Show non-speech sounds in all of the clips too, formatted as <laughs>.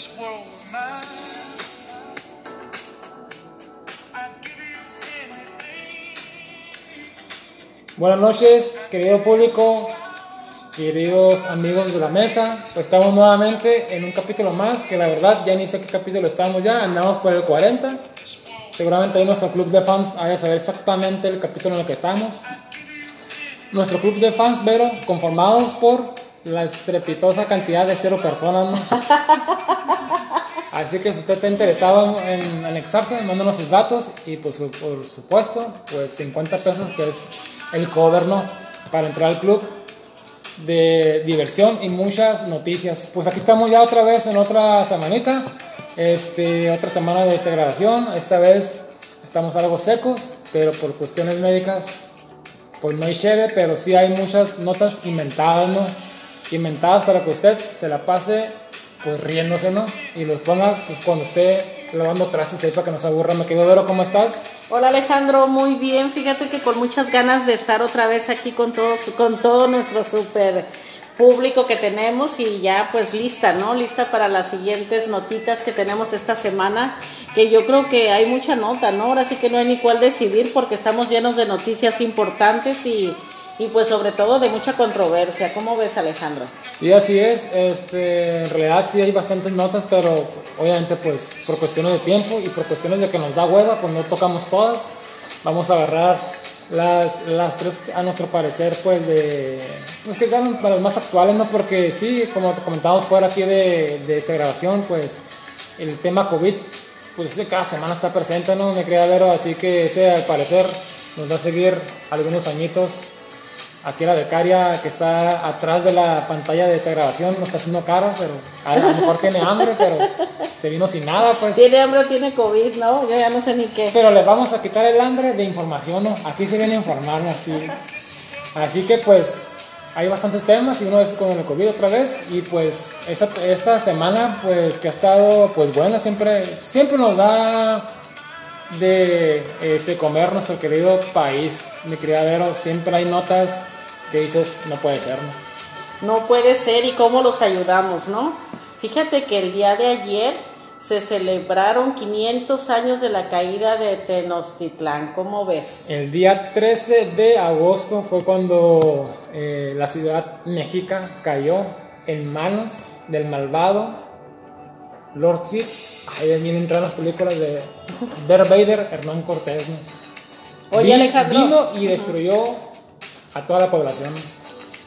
this world of mine. I'd give you anything. Buenas noches, querido público, queridos amigos de la mesa. Pues estamos nuevamente en un capítulo más, que la verdad ya ni sé qué capítulo estamos ya, andamos por el 40. Seguramente ahí nuestro club de fans haya saber exactamente el capítulo en el que estamos. Nuestro club de fans, Vero, conformados por la estrepitosa cantidad de cero personas, ¿no? <laughs> Así que si usted está interesado en anexarse, mándanos sus datos y pues, por supuesto, pues 50 pesos que es el cover, ¿no? Para entrar al club de diversión y muchas noticias. Pues aquí estamos ya otra vez en otra semanita, este, otra semana de esta grabación. Esta vez estamos algo secos, pero por cuestiones médicas, pues no hay chévere, pero sí hay muchas notas inventadas, ¿no? Inventadas para que usted se la pase pues riéndose, ¿no? Y los ponga pues cuando esté lavando trastes ahí para que no se aburra. Me quedo Vero, ¿cómo estás? Hola Alejandro, muy bien. Fíjate que con muchas ganas de estar otra vez aquí con todos, con todo nuestro super público que tenemos y ya pues lista, ¿no? Lista para las siguientes notitas que tenemos esta semana, que yo creo que hay mucha nota, ¿no? Ahora sí que no hay ni cuál decidir porque estamos llenos de noticias importantes y, y pues sobre todo de mucha controversia. ¿Cómo ves Alejandro? Sí, así es. Este, en realidad sí hay bastantes notas, pero obviamente pues por cuestiones de tiempo y por cuestiones de que nos da hueva, pues no tocamos todas. Vamos a agarrar las, las tres a nuestro parecer pues de pues que sean las más actuales, ¿no? Porque sí, como te comentamos fuera aquí de, de esta grabación, pues el tema COVID pues cada semana está presente, ¿no? Me ver, así que ese al parecer nos va a seguir algunos añitos Aquí la becaria que está atrás de la pantalla de esta grabación no está haciendo caras, pero a lo mejor tiene hambre, pero se vino sin nada, pues. Tiene hambre o tiene COVID, ¿no? Yo ya no sé ni qué. Pero les vamos a quitar el hambre de información, ¿no? Aquí se viene a informar, así. Así que pues hay bastantes temas y uno es con el COVID otra vez y pues esta, esta semana pues que ha estado pues buena, siempre, siempre nos da de este, comer nuestro querido país, mi criadero, siempre hay notas que dices no puede ser, ¿no? No puede ser y cómo los ayudamos, ¿no? Fíjate que el día de ayer se celebraron 500 años de la caída de Tenochtitlán, ¿cómo ves? El día 13 de agosto fue cuando eh, la ciudad mexica cayó en manos del malvado Lord Sith. Ahí vienen entrar las películas de <laughs> Darth Vader, Hernán Cortés. ¿no? Oye, Alejandro. Vino y destruyó a toda la población.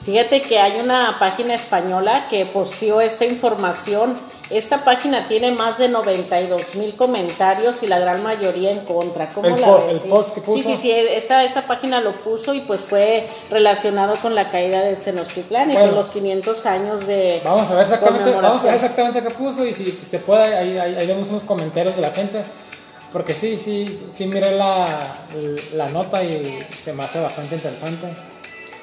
Fíjate que hay una página española que posteó esta información. Esta página tiene más de 92 mil comentarios y la gran mayoría en contra. ¿Cómo El la post- ves? el post que puso. Sí, sí, sí. Esta, esta página lo puso y pues fue relacionado con la caída de Tenochtitlán y Bueno. con los 500 años de Vamos a ver exactamente, vamos a ver exactamente qué puso y si se puede, ahí, ahí, ahí vemos unos comentarios de la gente. Porque sí, sí, sí, miré la, la nota y se me hace bastante interesante.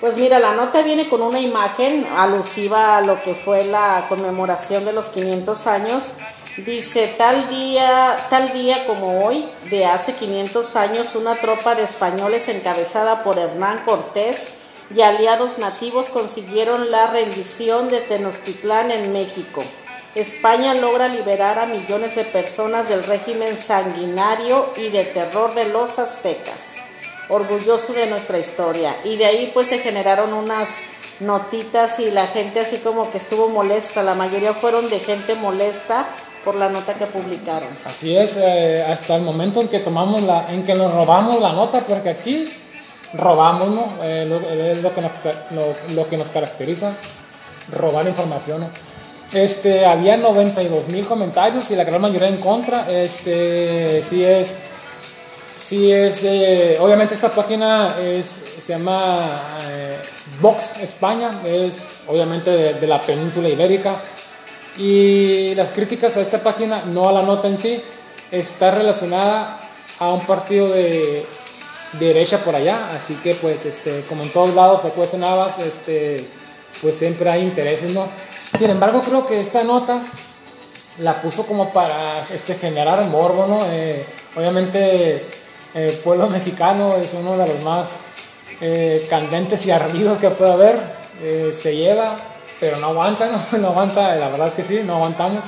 Pues mira, la nota viene con una imagen alusiva a lo que fue la conmemoración de los 500 años. Dice, tal día, tal día como hoy, de hace 500 años, una tropa de españoles encabezada por Hernán Cortés y aliados nativos consiguieron la rendición de Tenochtitlán en México. España logra liberar a millones de personas del régimen sanguinario y de terror de los aztecas orgulloso de nuestra historia. Y de ahí pues se generaron unas notitas y la gente así como que estuvo molesta. La mayoría fueron de gente molesta por la nota que publicaron. Así es, eh, hasta el momento en que tomamos la, en que nos robamos la nota, porque aquí robamos, ¿no? Eh, lo, es lo que, nos, lo, lo que nos caracteriza, robar información, ¿no? Este, había 92 mil comentarios y la gran mayoría en contra. Este, sí es, sí es, eh, obviamente esta página se llama eh, Vox España, es obviamente de, de la península ibérica. Y las críticas a esta página, no a la nota en sí, está relacionada a un partido de derecha por allá, así que pues este, como en todos lados se cuecen habas, este, pues siempre hay intereses, ¿no? Sin embargo, creo que esta nota la puso como para este, generar morbo, ¿no? Eh, obviamente el pueblo mexicano es uno de los más eh, candentes y ardidos que puede haber, eh, se lleva, pero no aguanta, ¿no? <laughs> no aguanta, la verdad es que sí, no aguantamos.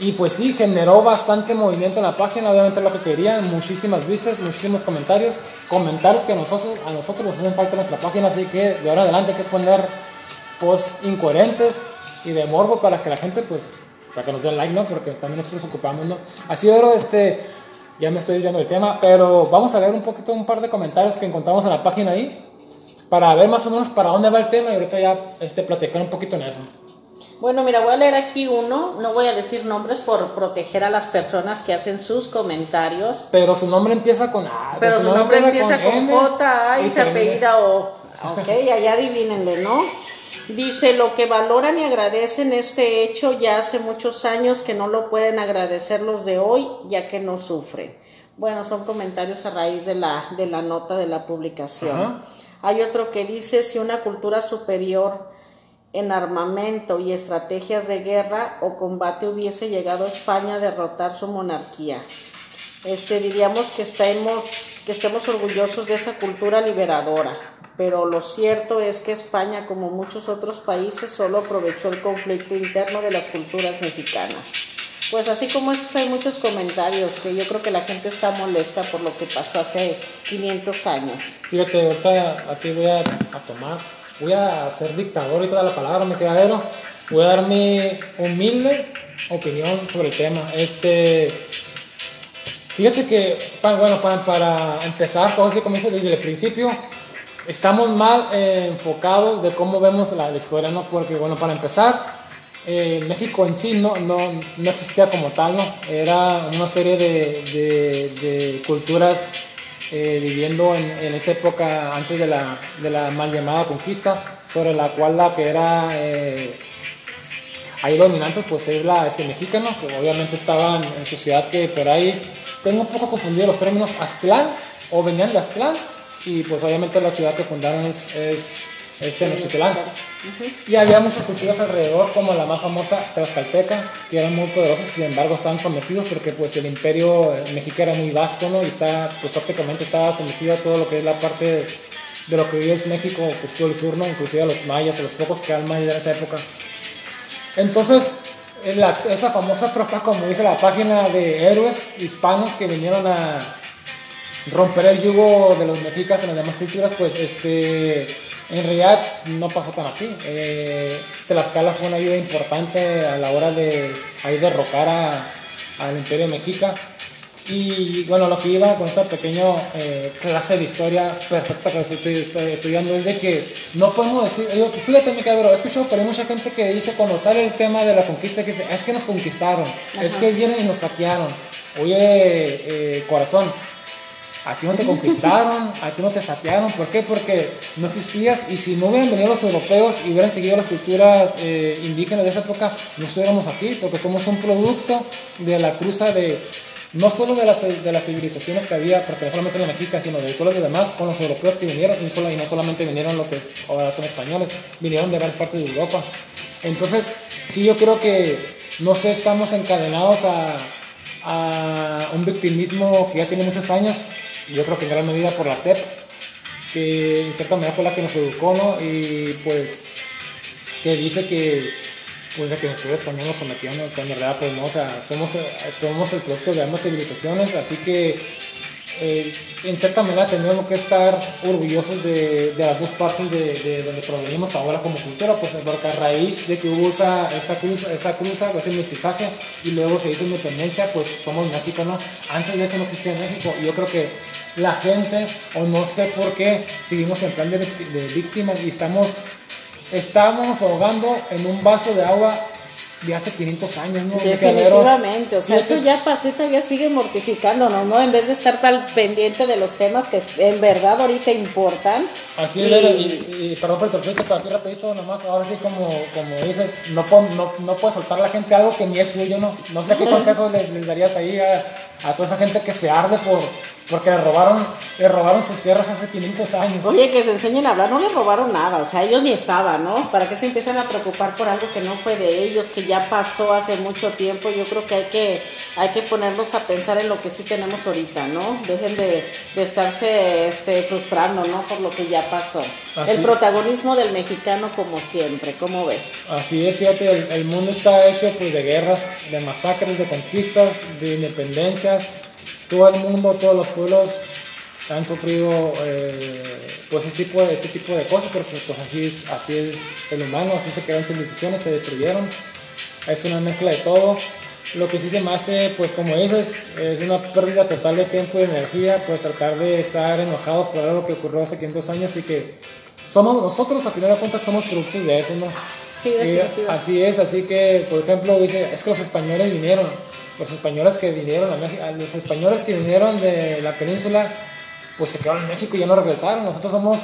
Y pues sí, generó bastante movimiento en la página, obviamente lo que querían, muchísimas vistas, muchísimos comentarios, comentarios que a nosotros, a nosotros nos hacen falta en nuestra página, así que de ahora en adelante hay que poner posts incoherentes y de morbo para que la gente pues, para que nos den like, ¿no? Porque también nosotros nos ocupamos, ¿no? Así, pero este, ya me estoy desviando del tema, pero vamos a leer un poquito, un par de comentarios que encontramos en la página ahí, para ver más o menos para dónde va el tema y ahorita ya este, platicar un poquito en eso. Bueno, mira, voy a leer aquí uno, no voy a decir nombres por proteger a las personas que hacen sus comentarios, Pero su nombre empieza con A. pero su nombre empieza con J A y se apellida O. Ok, allá adivínenle, ¿no? Dice, lo que valoran y agradecen este hecho ya hace muchos años que no lo pueden agradecer los de hoy, ya que no sufren. Bueno, son comentarios a raíz de la, de la nota de la publicación. Hay otro que dice, si una cultura superior en armamento y estrategias de guerra o combate hubiese llegado a España a derrotar su monarquía. Este, diríamos que estemos, que estemos orgullosos de esa cultura liberadora, pero lo cierto es que España, como muchos otros países, solo aprovechó el conflicto interno de las culturas mexicanas. Pues así como estos hay muchos comentarios que yo creo que la gente está molesta por lo que pasó hace 500 años. Fíjate, ahorita aquí voy a, a tomar, voy a ser dictador y toda la palabra, me quedadero. Voy a dar mi humilde opinión sobre el tema. Este, fíjate que, bueno, para, para empezar, como como dice desde el principio, estamos mal eh, enfocados de cómo vemos la, historia, ¿no? Porque, bueno, para empezar, eh, México en sí no, no, no existía como tal, ¿no? Era una serie de, de, culturas eh, viviendo en, en esa época antes de la, de la mal llamada conquista, sobre la cual la que era ahí dominante pues es la este, mexicana, obviamente estaban en sociedad que por ahí, tengo un poco confundido los términos, Aztlán, o venían de Aztlán, y pues obviamente la ciudad que fundaron es, es este Mexitlán. Y había muchas culturas alrededor, como la más famosa Tlaxcalteca, que eran muy poderosos, sin embargo estaban sometidos porque pues el imperio eh, mexica era muy vasto, ¿no? Y está, pues prácticamente estaba sometido a todo lo que es la parte de, de lo que hoy es México, pues todo el sur, ¿no? Inclusive a los mayas, a los pocos que eran mayas de esa época. Entonces, la- esa famosa tropa, como dice la página de héroes hispanos que vinieron a romper el yugo de los mexicas en las demás culturas, pues este, en realidad no pasó tan así. Eh, Tlaxcala fue una ayuda importante a la hora de ahí derrocar a- al imperio mexica. Y bueno, lo que iba con esta pequeña eh, clase de historia perfecta que estoy, estoy estudiando es de que no podemos decir, yo, fíjate mi cabrón, he escuchado por ahí mucha gente que dice cuando sale el tema de la conquista que dice, es que nos conquistaron, es que vienen y nos saquearon. Oye, eh, corazón, a ti no te conquistaron, a ti no te saquearon, ¿por qué? Porque no existías y si no hubieran venido los europeos y hubieran seguido las culturas eh, indígenas de esa época, no estuviéramos aquí, porque somos un producto de la cruza de, no solo de las, de las civilizaciones que había, porque no solamente la mexica, sino de todos los demás, con los europeos que vinieron, y, no solamente vinieron los que ahora son españoles, vinieron de varias partes de Europa. Entonces, sí, yo creo que, no sé, estamos encadenados a, a un victimismo que ya tiene muchos años, yo creo que en gran medida por la CEP, que en cierta manera fue la que nos educó, ¿no? Y pues que dice que pues de que pueblo español nos ¿no? Cuando en realidad pues no, o sea, somos, somos el producto de ambas civilizaciones, así que eh, en cierta manera tenemos que estar orgullosos de, de las dos partes de, de donde provenimos ahora como cultura, pues porque a raíz de que hubo esa, esa, cruza, esa cruza, ese mestizaje y luego se hizo independencia, pues somos México, ¿no? Antes de eso no existía México y yo creo que la gente, o no sé por qué, seguimos en plan de, de víctimas y estamos, estamos ahogando en un vaso de agua de hace 500 años, ¿no? Definitivamente, o sea, eso eso- ya pasó y todavía sigue mortificándonos, ¿no? En vez de estar tan pendiente de los temas que en verdad ahorita importan. Así es, Y- y, y perdón por pero así rapidito nomás, ahora sí como, como dices, no, no, no puede soltar la gente algo que ni es suyo, ¿no? No sé qué consejos les, les darías ahí a, a toda esa gente que se arde por, porque le robaron, le robaron sus tierras hace 500 años. Oye, que se enseñen a hablar, no les robaron nada, o sea, ellos ni estaban, ¿no? ¿Para qué se empiezan a preocupar por algo que no fue de ellos, que ya pasó hace mucho tiempo? Yo creo que hay que, hay que ponernos a pensar en lo que sí tenemos ahorita, ¿no? Dejen de, de estarse este, frustrando, ¿no? Por lo que ya pasó. Así- El protagonismo del mexicano como siempre, ¿cómo ves? Así es, fíjate, el, el mundo está hecho pues, de guerras, de masacres, de conquistas, de independencias. Todo el mundo, todos los pueblos han sufrido eh, pues este tipo, de, este tipo de cosas porque pues así es, así es el humano, así se crearon civilizaciones, se destruyeron. Es una mezcla de todo. Lo que sí se me hace, pues como dices, es una pérdida total de tiempo y de energía, pues tratar de estar enojados por algo que ocurrió hace 500 años y que somos nosotros, a final de cuentas, somos productos de eso, ¿no? Sí, Y definitivo. así es, así que, por ejemplo, dice, es que los españoles vinieron, los españoles que vinieron a México, los españoles que vinieron de la península, pues se quedaron en México y ya no regresaron. Nosotros somos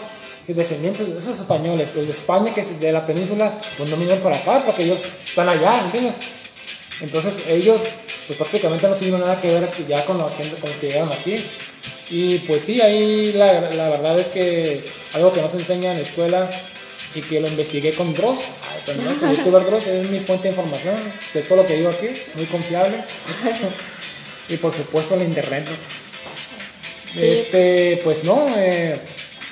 descendientes de esos españoles, los de España que de la península, pues no vinieron para acá porque ellos están allá, ¿entiendes? Entonces ellos, pues prácticamente no tuvieron nada que ver ya con los, con los que llegaron aquí. Y pues sí, ahí la, la verdad es que algo que no se enseña en la escuela y que lo investigué con Dross, perdón, con youtuber Dross, es mi fuente de información de todo lo que digo aquí, muy confiable. y por supuesto la internet. ¿no? Sí. Este, pues no, eh,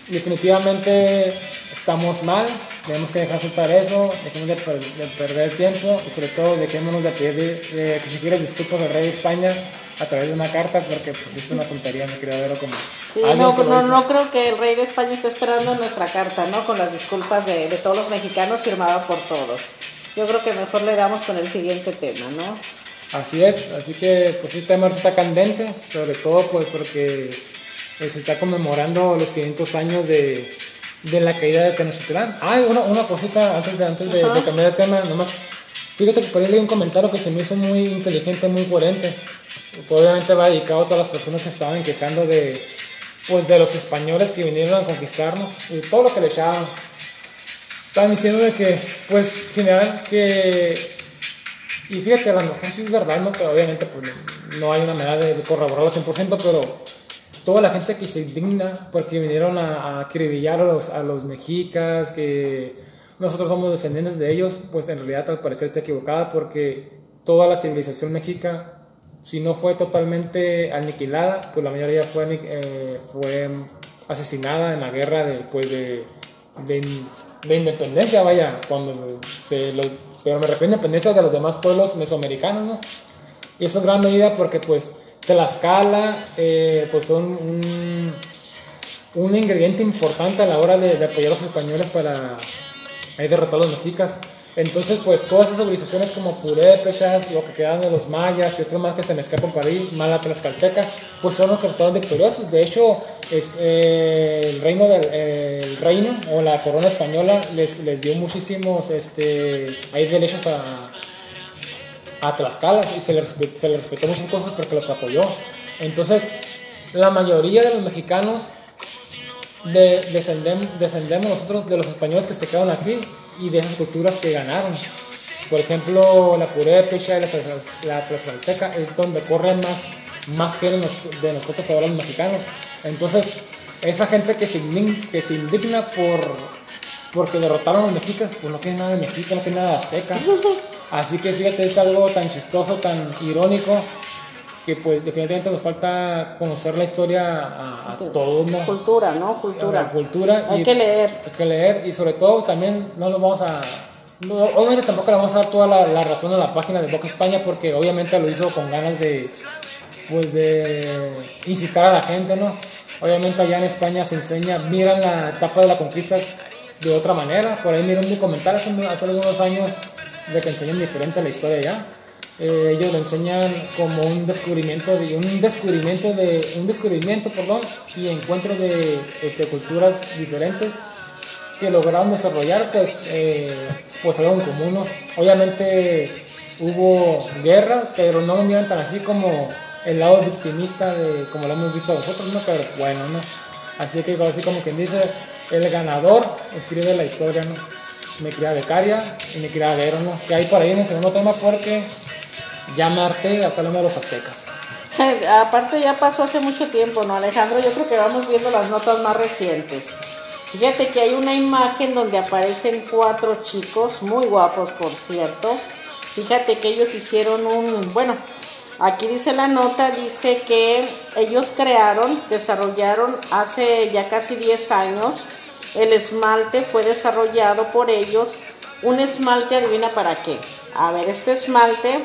definitivamente estamos mal, tenemos que dejar soltar eso, dejemos de, per- de perder tiempo y sobre todo dejémonos de pedir de exigir disculpas al rey de España a través de una carta porque pues es una tontería, mi querido Vero, como Sí, no, lo no, no creo que el rey de España esté esperando nuestra carta, ¿no? Con las disculpas de, de todos los mexicanos firmada por todos. Yo creo que mejor le damos con el siguiente tema, ¿no? Así es, así que pues este tema está candente, sobre todo pues porque eh, se está conmemorando los 500 años de, de la caída de Tenochtitlán. Ah, una, una cosita antes de, antes de, cambiar de tema, nomás. Fíjate que por ahí leí un comentario que se me hizo muy inteligente, muy coherente. Obviamente va dedicado a todas las personas que estaban quejando de, pues, de los españoles que vinieron a conquistarnos y todo lo que le echaban. Estaban diciendo de que, pues, general, que y fíjate, a lo mejor sí es verdad, ¿no? Pero obviamente pues, no hay una manera de, de corroborarlo al 100%, pero toda la gente que se indigna porque vinieron a, a acribillar a los, a los mexicas, que nosotros somos descendientes de ellos, pues en realidad al parecer está equivocada porque toda la civilización mexica, si no fue totalmente aniquilada, pues la mayoría fue, eh, fue asesinada en la guerra de, pues de, de, de independencia, vaya, cuando se lo, pero me refiero a independencia de los demás pueblos mesoamericanos, ¿no? Y eso en gran medida porque pues Tlaxcala eh, pues fue un, ingrediente importante a la hora de, apoyar a los españoles para eh, derrotar a los mexicas. Entonces, pues todas esas civilizaciones como Purépechas, lo que quedan de los mayas y otros más que se me escapan por ahí, Mala Tlaxcalteca, pues son los que resultaron victoriosos. De hecho, es, eh, el reino del el reino o la corona española les, les dio muchísimos este, derechos a, a Tlaxcala y se respe- se les respetó muchas cosas porque los apoyó. Entonces, la mayoría de los mexicanos de, descendem- descendemos nosotros de los españoles que se quedaron aquí y de esas culturas que ganaron. Por ejemplo, la purépecha y la, tlaxcal- la tlaxcalteca es donde corren más, más nos- de nosotros ahora los mexicanos. Entonces, esa gente que se, indign- que se indigna por porque derrotaron a los mexicas, pues no tiene nada de mexica, no tiene nada de azteca. <laughs> Así que fíjate, es algo tan chistoso, tan irónico, que pues definitivamente nos falta conocer la historia a, a todos, ¿no? Cultura, ¿no? la Cultura. cultura. Hay y- que leer. Hay que leer y sobre todo también no nos vamos a... no, obviamente tampoco le vamos a dar toda la, la razón a la página de Boca España porque obviamente lo hizo con ganas de, pues de incitar a la gente, ¿no? Obviamente allá en España se enseña, miran la etapa de la conquista de otra manera. Por ahí miré un documental hace, hace algunos años de que enseñan diferente la historia allá. Eh, ellos lo enseñan como un descubrimiento de un descubrimiento de un descubrimiento perdón y encuentro de este, culturas diferentes que lograron desarrollar pues eh, pues algo en común obviamente hubo guerra pero no lo miran tan así como el lado victimista de como lo hemos visto nosotros no pero bueno no así que así como quien dice el ganador escribe la historia no mi querida becaria y mi querida Vero no que hay por ahí en el segundo tema porque ya me hasta hablando de los aztecas <laughs> Aparte ya pasó hace mucho tiempo, ¿no, Alejandro? Yo creo que vamos viendo las notas más recientes. Fíjate que hay una imagen donde aparecen cuatro chicos, muy guapos por cierto. Fíjate que ellos hicieron un, bueno, aquí dice la nota, dice que ellos crearon, desarrollaron hace ya casi 10 años, el esmalte fue desarrollado por ellos. Un esmalte, adivina para qué. A ver, este esmalte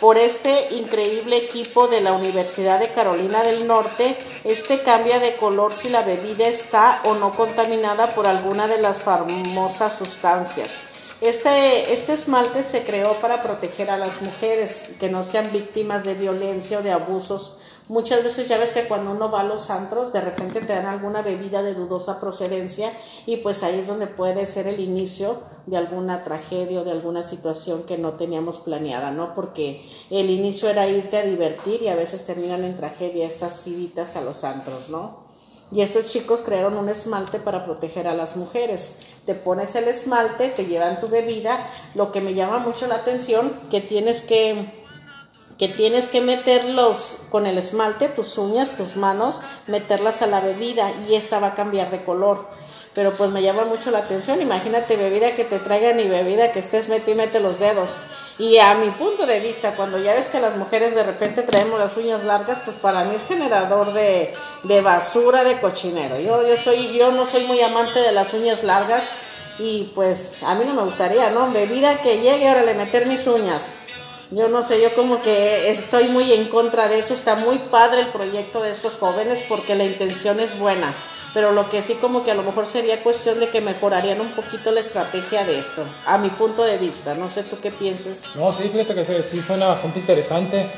por este increíble equipo de la Universidad de Carolina del Norte, este cambia de color si la bebida está o no contaminada por alguna de las famosas sustancias. Este, este esmalte se creó para proteger a las mujeres que no sean víctimas de violencia o de abusos Muchas veces ya ves que cuando uno va a los antros, de repente te dan alguna bebida de dudosa procedencia y pues ahí es donde puede ser el inicio de alguna tragedia o de alguna situación que no teníamos planeada, ¿no? Porque el inicio era irte a divertir y a veces terminan en tragedia estas civitas a los antros, ¿no? Y estos chicos crearon un esmalte para proteger a las mujeres. Te pones el esmalte, te llevan tu bebida. Lo que me llama mucho la atención, que tienes que que tienes que meterlos con el esmalte, tus uñas, tus manos, meterlas a la bebida y esta va a cambiar de color. Pero pues me llama mucho la atención, imagínate bebida que te traigan y bebida que estés mete y mete los dedos. Y a mi punto de vista, cuando ya ves que las mujeres de repente traemos las uñas largas, pues para mí es generador de, de basura, de cochinero. Yo, yo, soy, yo no soy muy amante de las uñas largas y pues a mí no me gustaría, ¿no? Bebida que llegue, ahora le meter mis uñas yo no sé, yo como que estoy muy en contra de eso. Está muy padre el proyecto de estos jóvenes porque la intención es buena. Pero lo que sí como que a lo mejor sería cuestión de que mejorarían un poquito la estrategia de esto, a mi punto de vista. No sé tú qué pienses. No, sí, fíjate que sí suena bastante interesante.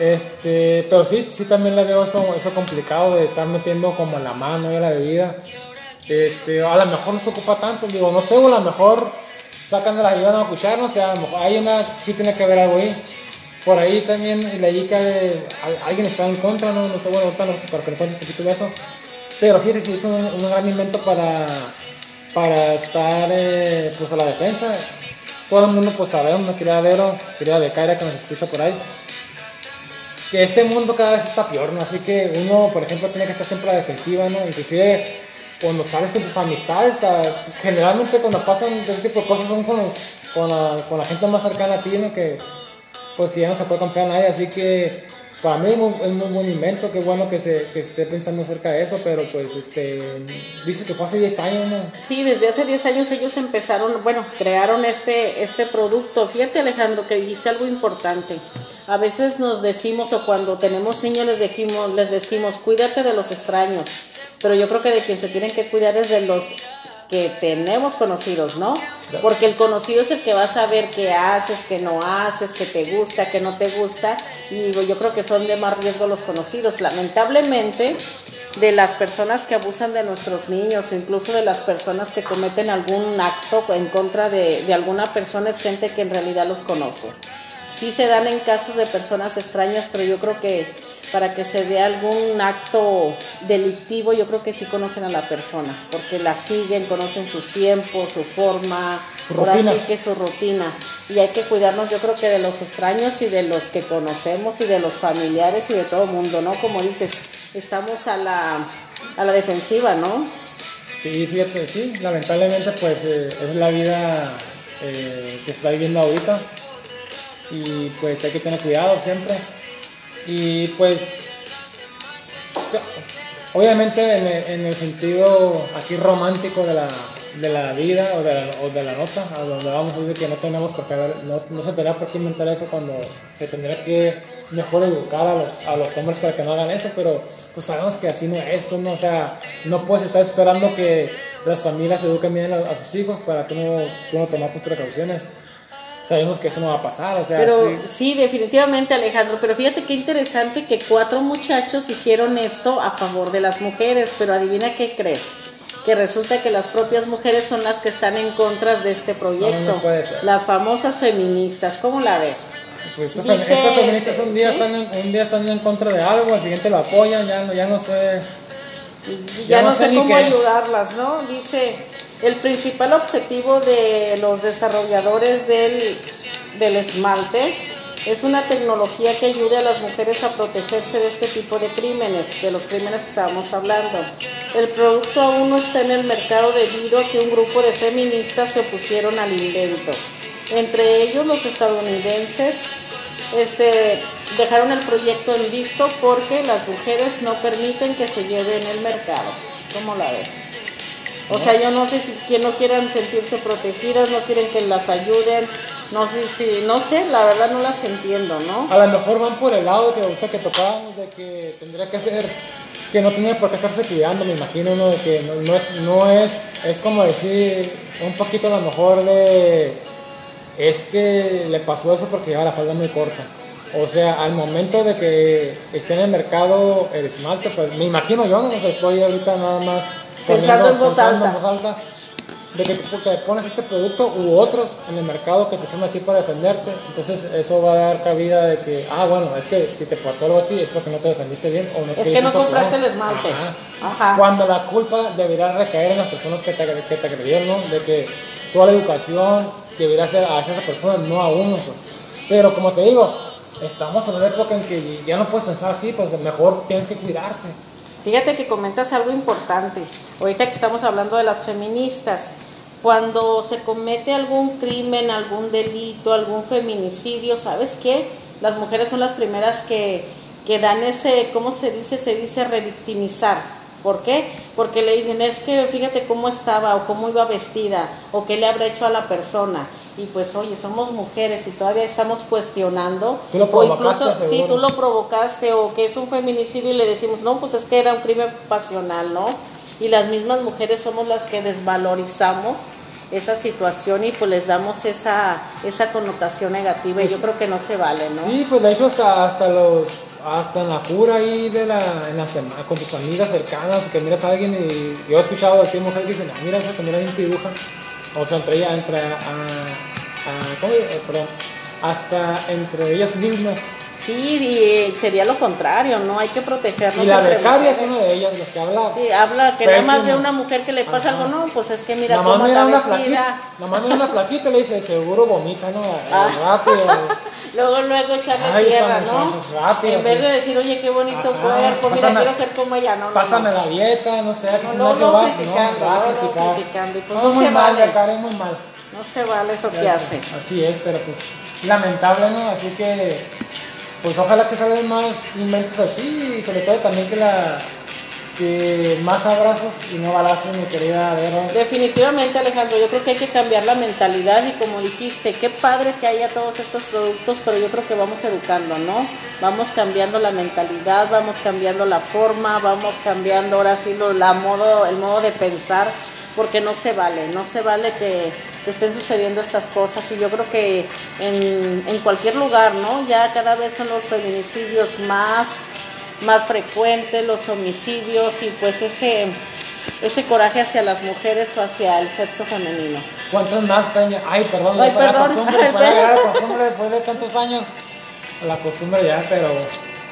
Este, pero sí, sí también le veo eso, eso complicado de estar metiendo como la mano y la bebida. Este, a lo mejor no se ocupa tanto, digo, no sé, o a lo mejor sacan de la ayuda a cuchar, no sé, a lo mejor hay una, sí tiene que haber algo ahí. Por ahí también leí que alguien está en contra, no, no sé, bueno, ahorita cuentes un poquito de eso. Pero fíjate, sí es un, gran invento para, para estar eh, pues a la defensa. Todo el mundo pues sabemos, no quería verlo, quería becaria que nos escucha por ahí. Que este mundo cada vez está peor, ¿no? Así que uno, por ejemplo, tiene que estar siempre a la defensiva, ¿no? Inclusive cuando sales con tus amistades, generalmente cuando pasan ese tipo de cosas son con, con la gente más cercana a ti, ¿no? Que, pues que ya no se puede confiar en nadie, así que para mí es muy, es buen invento, qué bueno que se que esté pensando acerca de eso, pero pues este dices que fue hace 10 años, ¿no? Sí, desde hace 10 años ellos empezaron, bueno, crearon este este producto. Fíjate Alejandro que dijiste algo importante. A veces nos decimos o cuando tenemos niños les decimos les decimos, "Cuídate de los extraños." Pero yo creo que de quien se tienen que cuidar es de los que tenemos conocidos, ¿no? Porque el conocido es el que va a saber qué haces, qué no haces, qué te gusta, qué no te gusta. Y yo creo que son de más riesgo los conocidos. Lamentablemente, de las personas que abusan de nuestros niños o incluso de las personas que cometen algún acto en contra de, de alguna persona es gente que en realidad los conoce. Sí se dan en casos de personas extrañas, pero yo creo que para que se dé algún acto delictivo, yo creo que sí conocen a la persona, porque la siguen, conocen sus tiempos, su forma, Su por rutina. así que su rutina. Y hay que cuidarnos, yo creo que de los extraños y de los que conocemos y de los familiares y de todo el mundo, ¿no? Como dices, estamos a la, a la defensiva, ¿no? Sí, fíjate, sí, lamentablemente pues eh, es la vida eh, que se está viviendo ahorita y pues hay que tener cuidado siempre y pues obviamente en el, en el sentido aquí romántico de la, de la vida o de la, o de la nota, a donde vamos es de que no tenemos por qué haber- no, no se tendría por qué inventar eso cuando se tendría que mejor educar a los, a los hombres para que no hagan eso, pero pues sabemos que así no es, pues no, o sea, no puedes estar esperando que las familias eduquen bien a, a sus hijos para tú no, tú no tomar tus precauciones. Sabemos que eso no va a pasar, o sea, Pero sí. sí, definitivamente Alejandro, pero fíjate qué interesante que cuatro muchachos hicieron esto a favor de las mujeres, pero adivina qué crees, que resulta que las propias mujeres son las que están en contra de este proyecto, No, no puede ser. las famosas feministas, ¿cómo la ves? Pues Dice- estos feministas un día, ¿sí? están en, un día están en contra de algo, al siguiente lo apoyan, ya no, ya no sé. Ya, Ya no, no sé cómo qué. ayudarlas, ¿no? Dice, el principal objetivo de los desarrolladores del, del esmalte Es una tecnología que ayude a las mujeres a protegerse de este tipo de crímenes, de los crímenes que estábamos hablando. El producto aún no está en el mercado debido a que un grupo de feministas se opusieron al invento. Entre ellos los estadounidenses este, dejaron el proyecto en visto porque las mujeres no permiten que se lleve en el mercado. ¿Cómo la ves? O sea, yo no sé si que no quieran sentirse protegidas, no quieren que las ayuden, no sé si, no sé, la verdad no las entiendo, ¿no? A lo mejor van por el lado que ahorita que tocábamos, de que tendría que ser, que no tiene por qué estarse cuidando, me imagino, ¿no? De que no, no es, no es, es como decir, un poquito a lo mejor de, es que le pasó eso porque lleva la falda muy corta. O sea, al momento de que esté en el mercado el esmalte, pues me imagino yo, no o sea, estoy ahorita nada más Pensando en voz pensando en alta. voz alta, de que, tú- que pones este producto u otros en el mercado que te sirven a ti para defenderte, entonces eso va a dar cabida de que, ah, bueno, es que si te pasó algo a ti es porque no te defendiste bien o no Es que no compraste el esmalte. Ajá. Ajá. Cuando la culpa debería recaer en las personas que te, que te agredieron, ¿no? De que toda la educación debería ser hacia esa persona, no a uno, pues. Pero como te digo, estamos en una época en que ya no puedes pensar así, pues mejor tienes que cuidarte. Fíjate que comentas algo importante. Ahorita que estamos hablando de las feministas, cuando se comete algún crimen, algún delito, algún feminicidio, ¿sabes qué? Las mujeres son las primeras que, que dan ese, ¿cómo se dice? Se dice revictimizar. ¿Por qué? Porque le dicen, es que fíjate cómo estaba o cómo iba vestida o qué le habrá hecho a la persona. Y pues, oye, somos mujeres y todavía estamos cuestionando. Tú lo o provocaste, incluso, sí, tú lo provocaste o que es un feminicidio y le decimos, no, pues es que era un crimen pasional, ¿no? Y las mismas mujeres somos las que desvalorizamos esa situación y pues les damos esa, esa connotación negativa y yo creo que no se vale, ¿no? Sí, pues de hecho hasta, hasta los hasta en la cura ahí de la, en la semana, con tus amigas cercanas, que miras a alguien y yo he escuchado a ti mujeres que dicen, ah, mira esa señora bien piruja. O sea, entre ella, entre a, a- ¿cómo? Eh, perdón, hasta entre ellas mismas. Sí, y sería lo contrario, ¿no? Hay que protegernos. Y la becaria es una de ellas, las que habla. Sí, habla que nada más Pésimo. de una mujer que le pasa Ajá. algo, no, pues es que mira más cómo está una flaquita, nada más mira una flaquita y le dice, seguro vomita, ¿no? <laughs> Ah. Rápido. <laughs> Luego, luego echarle Ay, tierra, ¿no? rápido, en vez sí. de decir, oye, qué bonito cuerpo, mira, pásame- quiero ser como ella, no, no, Pásame no. la dieta, no sé, a qué No, no, vas, criticando, va a no, no, criticando, y pues No, no muy se mal, vale. Karen, muy mal. No se vale eso que hace. Así es, pero pues lamentable, ¿no? Así que, pues ojalá que salgan más inventos así y sobre todo también que la que más abrazos y no balazos, mi querida Vero. Definitivamente, Alejandro, yo creo que hay que cambiar la mentalidad y como dijiste, qué padre que haya todos estos productos, pero yo creo que vamos educando, ¿no? Vamos cambiando la mentalidad, vamos cambiando la forma, vamos cambiando ahora sí lo, la modo, el modo de pensar, porque no se vale, no se vale que, que estén sucediendo estas cosas y yo creo que en, en cualquier lugar, ¿no? Ya cada vez son los feminicidios más más frecuentes, los homicidios y pues ese, ese coraje hacia las mujeres o hacia el sexo femenino. ¿Cuántos más, Peña? Ay, perdón, Ay, fue la costumbre, la- perdón. la costumbre después de tantos años. La costumbre ya, pero...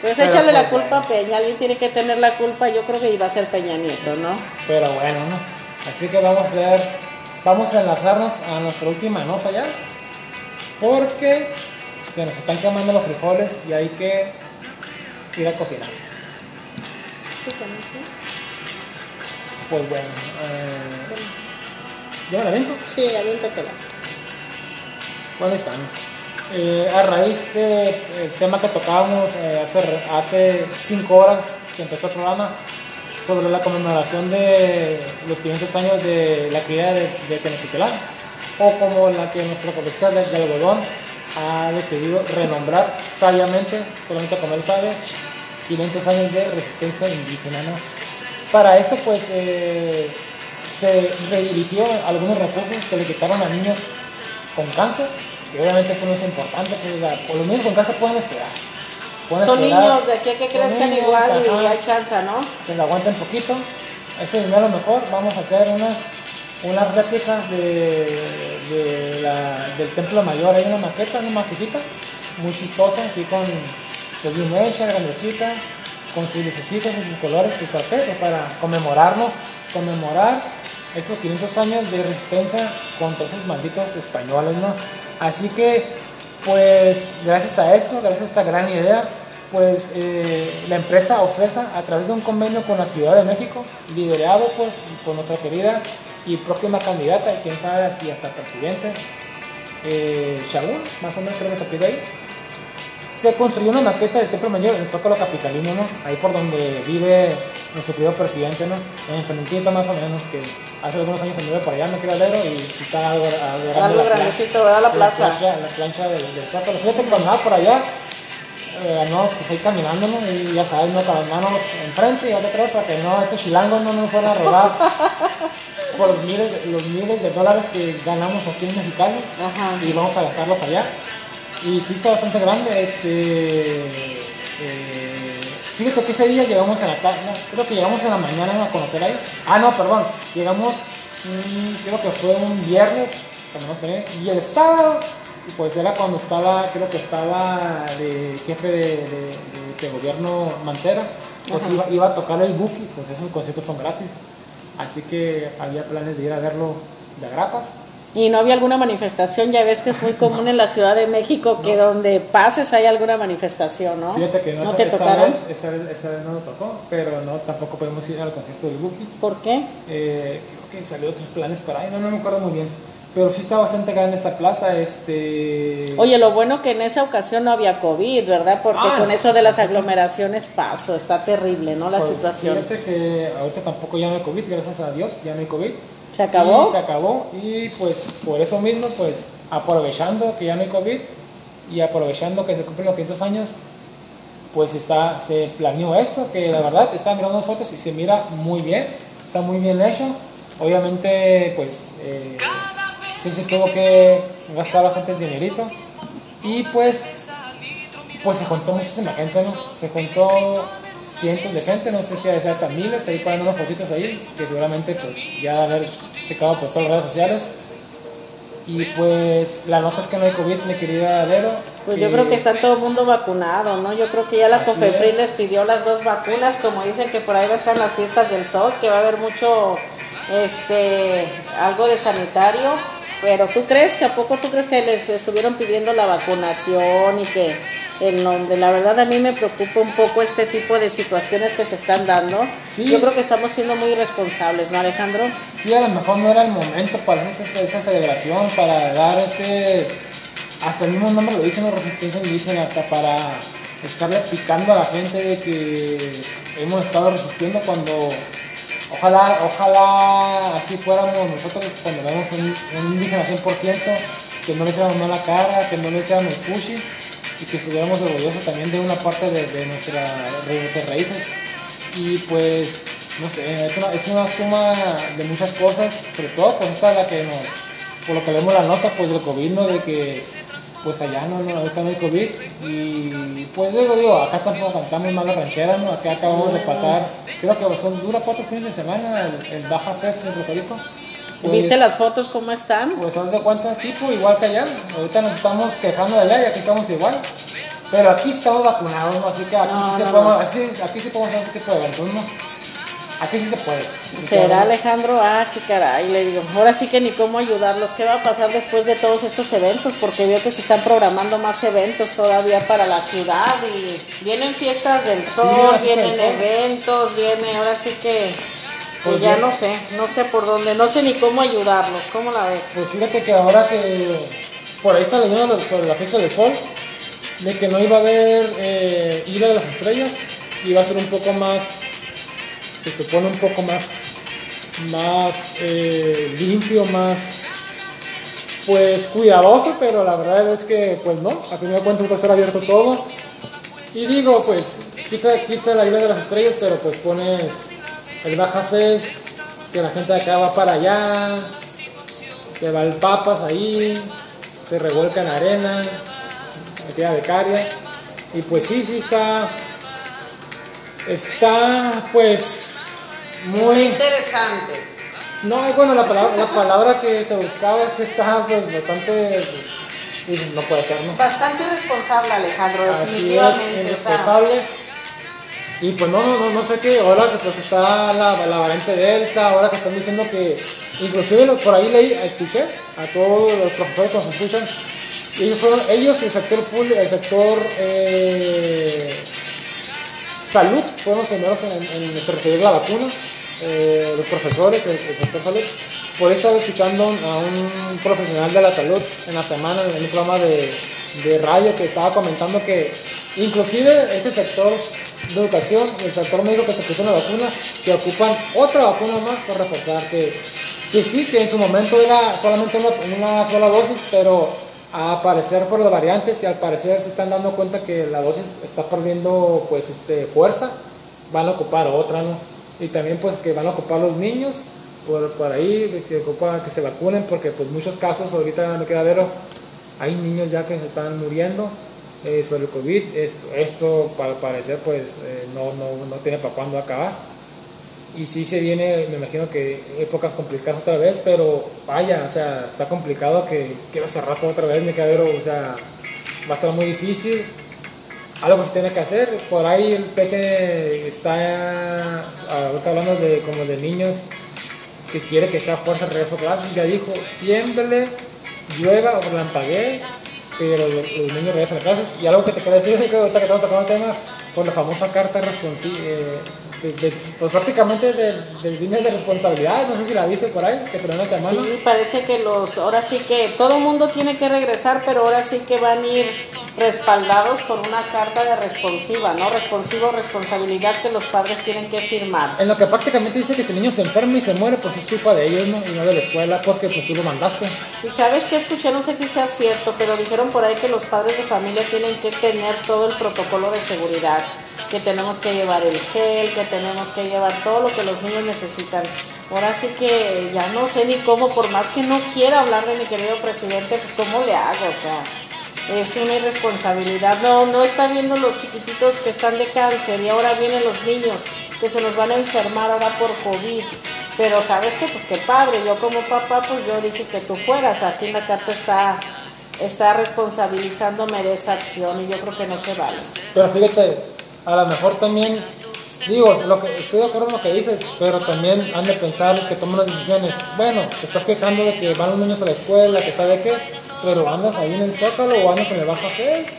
Pues pero échale la pues, culpa a Peña, alguien tiene que tener la culpa, yo creo que iba a ser Peña Nieto, ¿no? Pero bueno, ¿no? Así que vamos a hacer, vamos a enlazarnos a nuestra última nota ya, porque se nos están quemando los frijoles y hay que ir a cocinar. Pues bueno, eh, ¿ya me la aviento? Sí, aviéntatela. Bueno, ahí están. Eh, a raíz del tema que tocábamos eh, hace, hace cinco horas que empezó el programa sobre la conmemoración de los 500 años de la cría de, de o como la que nuestra copista de, algodón ha decidido renombrar sabiamente, solamente como él sabe, 500 años de resistencia indígena. Para esto, pues, eh, se redirigió algunos recursos que le quitaron a niños con cáncer, que obviamente eso no es importante, pues, o sea, por los niños con cáncer pueden esperar. Son niños de aquí a que crezcan niños, igual y ajá, hay chance, ¿no? que le aguanten poquito. Ese dinero mejor, vamos a hacer unas, unas réplicas de, de la- del templo mayor, hay una maqueta, una maquetita, muy chistosa, así con pues, hecha, grandecita, con sus lucecitas y sus colores, pues, ¿para qué? Pues, para conmemorarlo, conmemorar estos 500 años de resistencia contra esos malditos españoles, ¿no? Así que, pues gracias a esto, gracias a esta gran idea, pues eh, la empresa Ocesa, a través de un convenio con la Ciudad de México, liderado pues por nuestra querida y próxima candidata, y quién sabe si hasta presidente, eh, más o menos creo que se pide ahí, se construyó una maqueta del Templo Mayor en el Zócalo Capitalino, ¿no? Ahí por donde vive nuestro querido presidente, ¿no? En Frentita más o menos, que hace algunos años anduve por allá, me quiero leer, y está algo, la grandecito, ¿verdad? La plaza. plancha, la plancha del, del Zócalo. Fíjate que cuando andaba por allá, eh, andamos pues ahí caminando, ¿no? Y ya sabes, ¿no? Con las manos enfrente y otra atrás para que no, estos chilangos no nos fueran a robar <laughs> por los miles, los miles de dólares que ganamos aquí en Mexicali Ajá. y vamos a gastarlos allá. Y sí está bastante grande, este... eh, fíjate que ese día llegamos en la tarde, no, creo que llegamos en la mañana a conocer ahí. Ah, no, perdón, llegamos, mm, creo que fue un viernes, y el sábado, pues era cuando estaba, creo que estaba de jefe de, de- de este gobierno Mancera, pues iba, iba a tocar el Buki, pues esos conciertos son gratis. Así que había planes de ir a verlo de agrapas. Y no había alguna manifestación, ya ves que es muy común en la Ciudad de México que donde pases hay alguna manifestación, ¿no? Fíjate que no, esa, te esa tocaron? vez, esa, vez- esa vez no nos tocó, pero no, tampoco podemos ir al concierto del Buki. ¿Por qué? Eh, creo que salió otros planes por ahí, no, no me acuerdo muy bien. Pero sí está bastante grande esta plaza, este... Oye, lo bueno que en esa ocasión no había COVID, ¿verdad? Porque Ah, con eso de las aglomeraciones paso, está terrible, ¿no? La pues, situación. Fíjate que ahorita tampoco ya no hay COVID, gracias a Dios, ya no hay COVID. ¿Se acabó? Y se acabó y pues por eso mismo, pues aprovechando que ya no hay COVID y aprovechando que se cumplen los 500 años, pues está, se planeó esto, que la verdad estaba mirando fotos y se mira muy bien, está muy bien hecho. Obviamente, pues eh, sí se tuvo que gastar bastante dinerito y pues pues se juntó muchísima gente, ¿no? Se juntó cientos de gente, no sé si sea hasta miles, ahí ponen unos fotitos ahí, que seguramente pues ya haber checado por todas las redes sociales. Y pues la nota es que no hay COVID, mi querida Vero. Pues yo creo que está todo el mundo vacunado, ¿no? Yo creo que ya la COFEPRIS es. les pidió las dos vacunas, como dicen que por ahí va a estar las fiestas del sol, que va a haber mucho, este, algo de sanitario. Pero tú crees que a poco tú crees que les estuvieron pidiendo la vacunación y que el nombre, la verdad a mí me preocupa un poco este tipo de situaciones que se están dando. Sí. Yo creo que estamos siendo muy irresponsables, ¿no, Alejandro? Sí, a lo mejor no era el momento para hacer esta, esta celebración, para dar este, hasta el mismo nombre lo dicen, ¿no? resistencia indígena, hasta para estarle picando a la gente de que hemos estado resistiendo cuando ojalá, ojalá así fuéramos nosotros cuando vemos un, un indígena 100%, que no le echáramos mal la cara, que no le echáramos fushi y que estuviéramos orgullosos también de una parte de, de nuestra, nuestras raíces. Y pues, no sé, es una, es una suma de muchas cosas, sobre todo pues esta la que nos, por lo que leemos la nota, pues del COVID, ¿no? De que pues allá no, no, ahorita no hay COVID. Y pues digo, digo, acá tampoco cantamos mal la ranchera, ¿no? Acá acabamos de pasar, creo que son, dura cuatro fines de semana el, el Baja Fest de Rosarito. Pues, ¿Viste las fotos cómo están? Pues son de cuánto tipo, igual que allá. Ahorita nos estamos quejando de allá y aquí estamos igual. Pero aquí estamos vacunados, ¿no? Así que aquí, No, sí, se podemos, así- aquí sí podemos hacer este tipo de eventos, ¿no? Aquí sí se puede. ¿Será Alejandro? Ah, qué caray, le digo. Ahora sí que ni cómo ayudarlos. ¿Qué va a pasar después de todos estos eventos? Porque veo que se están programando más eventos todavía para la ciudad y vienen fiestas del sol, vienen sol. eventos, viene, ahora sí que pues Pues ya bien. no sé, no sé por dónde, no sé ni cómo ayudarlos. ¿Cómo la ves? Pues fíjate que ahora que por ahí está leyendo sobre la fiesta del sol, de que no iba a haber eh, Isla de las Estrellas, iba a ser un poco más, se supone un poco más, más eh, limpio, más pues cuidadoso, pero la verdad es que pues no, a fin de cuentas va estar abierto todo. Y digo, pues quita, quita la Isla de las Estrellas, pero pues pones el Baja Fest, que la gente de acá va para allá, se va el papas ahí, se revuelca en arena, me queda becaria. Y pues sí, sí está, está pues muy... interesante. No, bueno, la palabra, la palabra que te buscaba es que está pues bastante... pues, dices, no puede ser, ¿no? Bastante irresponsable, Alejandro, Así es, definitivamente. irresponsable. Y pues no, no, no, sé qué, ahora que está la, la variante Delta, ahora que están diciendo que, inclusive por ahí leí, escuché a todos los profesores que nos escuchan, ellos fueron, ellos y el sector público, el sector eh, salud fueron los primeros en, recibir la vacuna. Eh, los profesores, el, el sector salud. Por ahí estaba escuchando a un profesional de la salud en la semana en un programa de, de radio que estaba comentando que inclusive ese sector de educación, el sector médico que se puso la vacuna, que ocupan otra vacuna más para reforzar, que, que sí, que en su momento era solamente una, una sola dosis, pero a parecer por las variantes y al parecer se están dando cuenta que la dosis está perdiendo pues este fuerza, van a ocupar otra, ¿no? Y también pues que van a ocupar los niños por, por ahí, se ocupa que se vacunen porque pues muchos casos ahorita me queda ver, hay niños ya que se están muriendo eh, sobre el COVID, esto, esto para parecer pues eh, no, no, no tiene para cuándo acabar. Y sí se viene, me imagino que épocas complicadas otra vez, pero vaya, o sea, está complicado que quiero cerrar todo otra vez, queda ver, o sea, va a estar muy difícil. Algo se tiene que hacer, por ahí el peje está, ahorita hablando de como de niños que quiere que sea fuerza de regreso a clases, ya dijo, tiemble, llueva o relampaguee, pero los, niños regresan a clases. Y algo que te quiero decir, que <laughs> ahorita que estamos tocando el tema, por la famosa carta eh, de, de, pues prácticamente del de líneas de responsabilidad, no sé si la viste por ahí, que se esta semana. Sí, parece que los, ahora sí que todo el mundo tiene que regresar, pero ahora sí que van a ir respaldados por una carta de responsiva, ¿no? Responsivo, responsabilidad que los padres tienen que firmar. En lo que prácticamente dice que si el niño se enferma y se muere, pues es culpa de ellos, ¿no? Y no de la escuela, porque pues tú lo mandaste. Y sabes que escuché, no sé si sea cierto, pero dijeron por ahí que los padres de familia tienen que tener todo el protocolo de seguridad, que tenemos que llevar el gel, que tenemos que llevar todo lo que los niños necesitan. Ahora sí que ya no sé ni cómo, por más que no quiera hablar de mi querido presidente, pues cómo le hago, o sea es una irresponsabilidad. No, no está viendo los chiquititos que están de cáncer y ahora vienen los niños que se nos van a enfermar ahora por COVID. Pero sabes que, pues qué padre, yo como papá, pues yo dije que tú fueras. Aquí en la carta está, está responsabilizándome de esa acción y yo creo que no se vale. Pero fíjate, a lo mejor también, digo, lo que, estoy de acuerdo con lo que dices, pero también han de pensar los que toman las decisiones. Bueno, te estás quejando de que van los niños a la escuela, que sabe qué, pero andas ahí en el Zócalo o andas en el Baja Fes.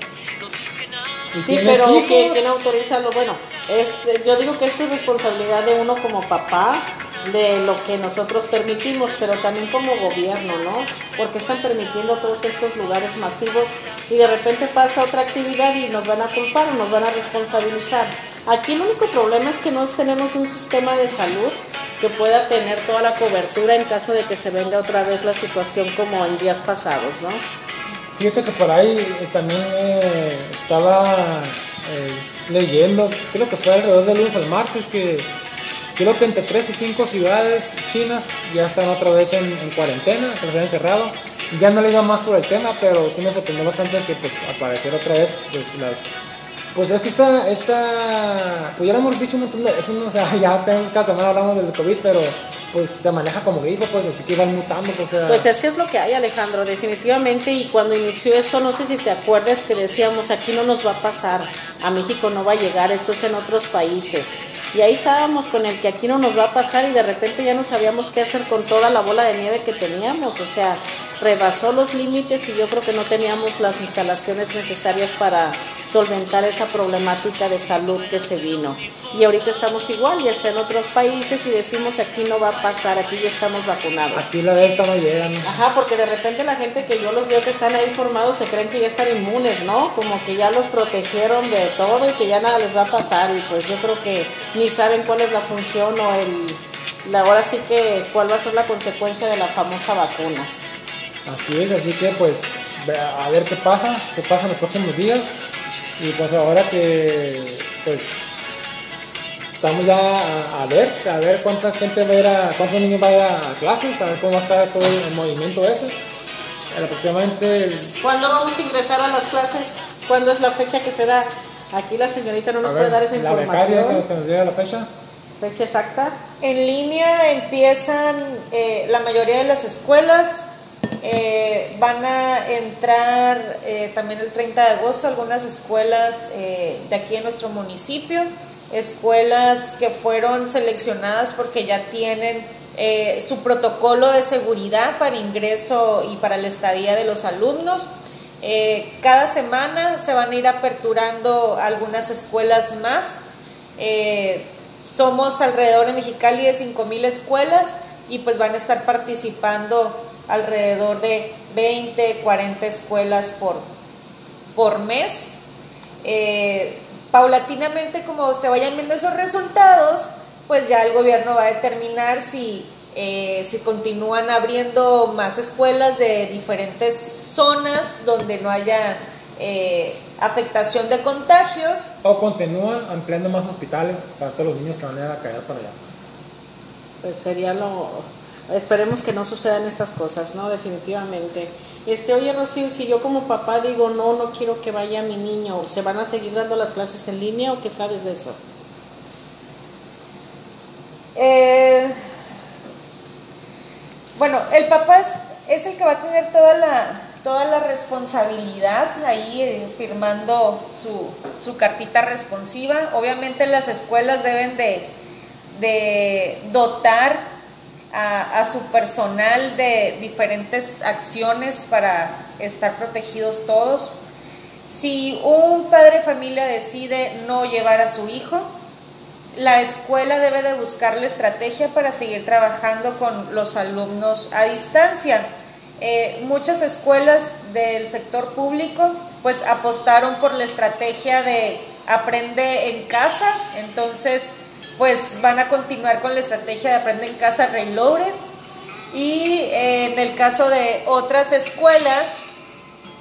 Y Sí, pero. ¿quién, quién autoriza lo bueno? Es, yo digo que es responsabilidad de uno como papá, de lo que nosotros permitimos, pero también como gobierno, ¿no? Porque están permitiendo todos estos lugares masivos y de repente pasa otra actividad y nos van a culpar o nos van a responsabilizar. Aquí el único problema es que no tenemos un sistema de salud que pueda tener toda la cobertura en caso de que se venga otra vez la situación como en días pasados, ¿no? Fíjate que por ahí eh, también eh, estaba eh, leyendo, creo que fue alrededor del lunes al martes, que creo que entre 3 y 5 ciudades chinas ya están otra vez en, en cuarentena, que los habían cerrado. Ya no le digo más sobre el tema, pero sí me sorprendió bastante que pues aparecer otra vez pues las... Pues es que esta, esta, pues ya lo hemos dicho un montón de veces, o sea, <laughs> ya tenemos cada semana hablamos del COVID, pero pues se maneja como gripe, pues así que van mutando, pues, sea, Pues es que es lo que hay, Alejandro, definitivamente. Y cuando inició esto, no sé si te acuerdas que decíamos, aquí no nos va a pasar, a México no va a llegar, esto es en otros países. Y ahí estábamos con el que aquí no nos va a pasar y de repente ya no sabíamos qué hacer con toda la bola de nieve que teníamos. O sea, rebasó los límites y yo creo que no teníamos las instalaciones necesarias para solventar esa problemática de salud que se vino. Y ahorita estamos igual, ya está en otros países y decimos aquí no va a pasar, aquí ya estamos vacunados. aquí la delta no llega, ¿no? Ajá, porque de repente la gente que yo los veo que están ahí formados se creen que ya están inmunes, ¿no? Como que ya los protegieron de todo y que ya nada les va a pasar. Y pues yo creo que ni saben cuál es la función o el. La, ahora sí que cuál va a ser la consecuencia de la famosa vacuna. Así es, así que pues a ver qué pasa, qué pasa en los próximos días. Y pues ahora que pues estamos ya a, a ver, a ver cuánta gente va a ir a, cuántos niños va a ir a clases, a ver cómo va a estar todo el movimiento ese. Aproximadamente el- ¿Cuándo vamos a ingresar a las clases? ¿Cuándo es la fecha que se da? Aquí la señorita no nos a puede ver, dar esa la becaria información. que, que nos diga la fecha. Fecha exacta. En línea empiezan eh, la mayoría de las escuelas. eh, van a entrar eh, también el 30 de agosto algunas escuelas eh, de aquí en nuestro municipio, escuelas que fueron seleccionadas porque ya tienen eh, su protocolo de seguridad para ingreso y para la estadía de los alumnos. Eh, cada semana se van a ir aperturando algunas escuelas más. Eh, somos alrededor de Mexicali de 5.000 escuelas y pues van a estar participando alrededor de 20, 40 escuelas por, por mes. Paulatinamente, como se vayan viendo esos resultados, pues ya el gobierno va a determinar si, eh, si continúan abriendo más escuelas de diferentes zonas donde no haya eh, afectación de contagios. O continúan ampliando más hospitales para todos los niños que van a ir a caer para allá. Pues sería lo... Esperemos que no sucedan estas cosas, ¿no? Definitivamente. Este, oye, Rocío, si yo como papá digo, no, no quiero que vaya mi niño, ¿se van a seguir dando las clases en línea o qué sabes de eso? Eh, bueno, el papá es, el que va a tener toda la, toda la responsabilidad ahí eh, firmando su, su cartita responsiva. Obviamente las escuelas deben de, de dotar a, su personal de diferentes acciones para estar protegidos todos. Si un padre de familia decide no llevar a su hijo, la escuela debe de buscar la estrategia para seguir trabajando con los alumnos a distancia. Eh, muchas escuelas del sector público pues apostaron por la estrategia de aprende en casa, entonces pues van a continuar con la estrategia de aprende en casa reloaded y eh, en el caso de otras escuelas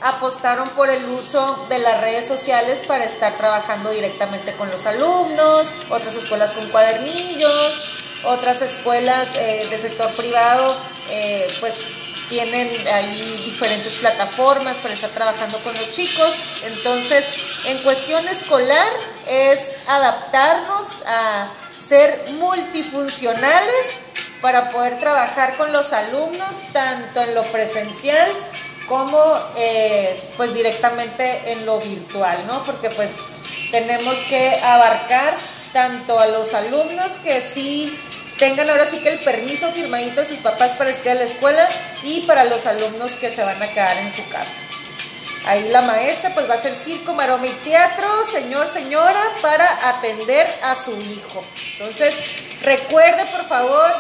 apostaron por el uso de las redes sociales para estar trabajando directamente con los alumnos, otras escuelas con cuadernillos, otras escuelas eh, de sector privado eh, pues tienen ahí diferentes plataformas para estar trabajando con los chicos. Entonces, en cuestión escolar es adaptarnos a ser multifuncionales para poder trabajar con los alumnos tanto en lo presencial como eh, pues directamente en lo virtual, ¿no? Porque pues tenemos que abarcar tanto a los alumnos que sí tengan ahora sí que el permiso firmadito de sus papás para estar a la escuela y para los alumnos que se van a quedar en su casa. Ahí la maestra pues va a hacer circo, maroma y teatro, señor, señora, para atender a su hijo. Entonces, recuerde por favor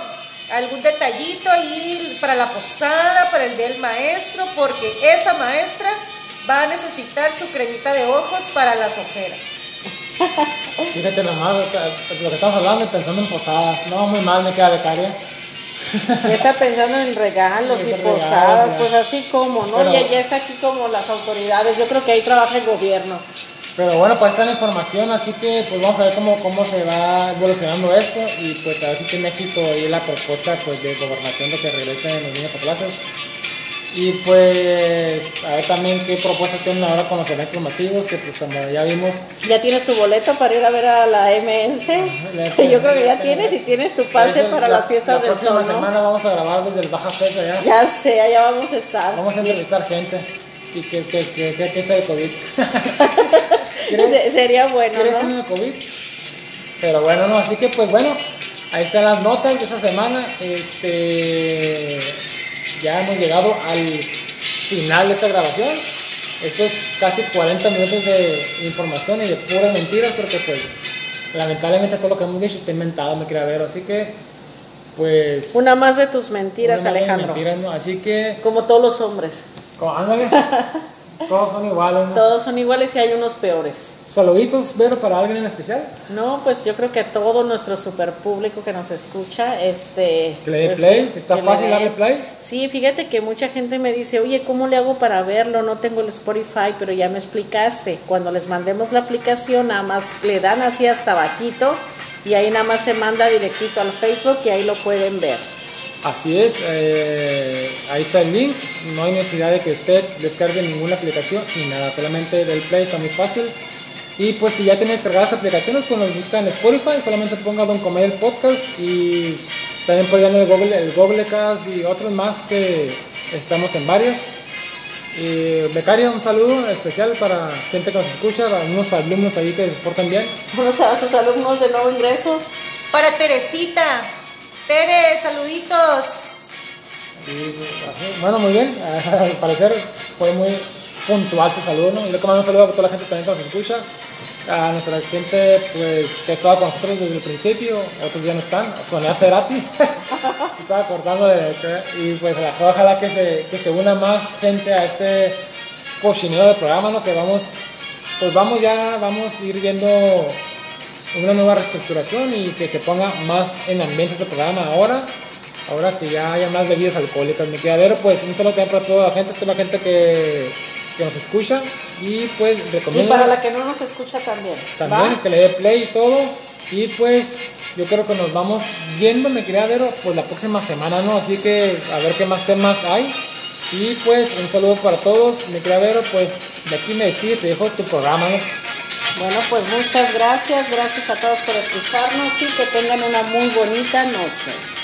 algún detallito ahí para la posada, para el del maestro, porque esa maestra va a necesitar su cremita de ojos para las ojeras. Fíjate nomás lo que, lo que estamos hablando y pensando en posadas. No, muy mal me queda becaria. Ya está pensando en regalos y regalos, posadas, pues así como, ¿no? Pero- ya, ya está aquí como las autoridades, yo creo que ahí trabaja el gobierno. Pero bueno, pues está la información, así que pues vamos a ver cómo, cómo se va evolucionando esto y pues a ver si tiene éxito ahí la propuesta pues de gobernación de que regresen los niños a clases. Y pues a ver también qué propuestas tienen ahora con los eventos masivos, que pues como ya vimos, ¿Ya tienes tu boleto para ir a ver a la MS? la- <laughs> Yo creo que ya la- tienes y tienes tu pase la- para la- las fiestas la del próxima sol, ¿no? semana vamos a grabar desde el Baja Fecha ya. Ya sé, allá vamos a estar. Vamos a entrevistar gente. ¿Qué, qué, qué, qué, piensa del COVID? <laughs> Se- ¿Quieres, Sería bueno, ¿Quieres ¿no? en el COVID? Pero bueno, no, así que pues bueno, ahí están las notas de esta semana. Este, ya hemos llegado al final de esta grabación. Esto es casi 40 minutos de información y de puras mentiras, porque pues lamentablemente todo lo que hemos dicho está inventado, me quería ver. Así que pues... Una más de tus mentiras, Alejandro. mentiras, ¿no? Así que, Como todos los hombres. como, ándale, <laughs> todos son iguales. ¿no? Todos son iguales y hay unos peores. Saluditos, Vero, para alguien en especial. No, pues yo creo que todo nuestro super público que nos escucha, este... Que le dé pues, play, está que fácil darle play. Sí, fíjate que mucha gente me dice, oye, ¿cómo le hago para verlo? No tengo el Spotify, pero ya me explicaste. Cuando les mandemos la aplicación, nada más le dan así hasta bajito y ahí nada más se manda directito al Facebook y ahí lo pueden ver. Así es, eh, ahí está el link. No hay necesidad de que usted descargue ninguna aplicación ni nada, solamente del Play está muy fácil. Y pues si ya tiene descargadas aplicaciones, pues nos busca en Spotify, solamente ponga Don Comedia el podcast y también pueden el Google, el Googlecast y otros más que estamos en varias. Y Becaria, un saludo especial para gente que nos escucha, a unos alumnos ahí que se portan bien. <laughs> Unos a sus alumnos de nuevo ingreso. Para Teresita, Tere, saluditos. Bueno, muy bien. <laughs> Al parecer fue muy puntual su saludo, ¿no? Le mando un saludo a toda la gente también que nos escucha, a nuestra gente pues que estaba con nosotros desde el principio, otros ya no están, Sonia Cerati, <laughs> estaba cortando de y pues ojalá que se, que se una más gente a este cochinero del programa, ¿no? Que vamos, pues vamos ya, vamos a ir viendo una nueva reestructuración y que se ponga más en ambiente este programa ahora. Ahora que ya haya más bebidas alcohólicas, mi quedadero, pues un saludo también para toda la gente, toda la gente que, que nos escucha y pues Y recomiendo para la que no nos escucha también. también ¿va? que le dé play y todo. Y pues yo creo que nos vamos viendo, mi quedadero, pues la próxima semana, ¿no? Así que a ver qué más temas hay. Y pues un saludo para todos, mi quedadero, pues de aquí me despido, te dejo tu programa, ¿no? Bueno, pues muchas gracias, gracias a todos por escucharnos y que tengan una muy bonita noche.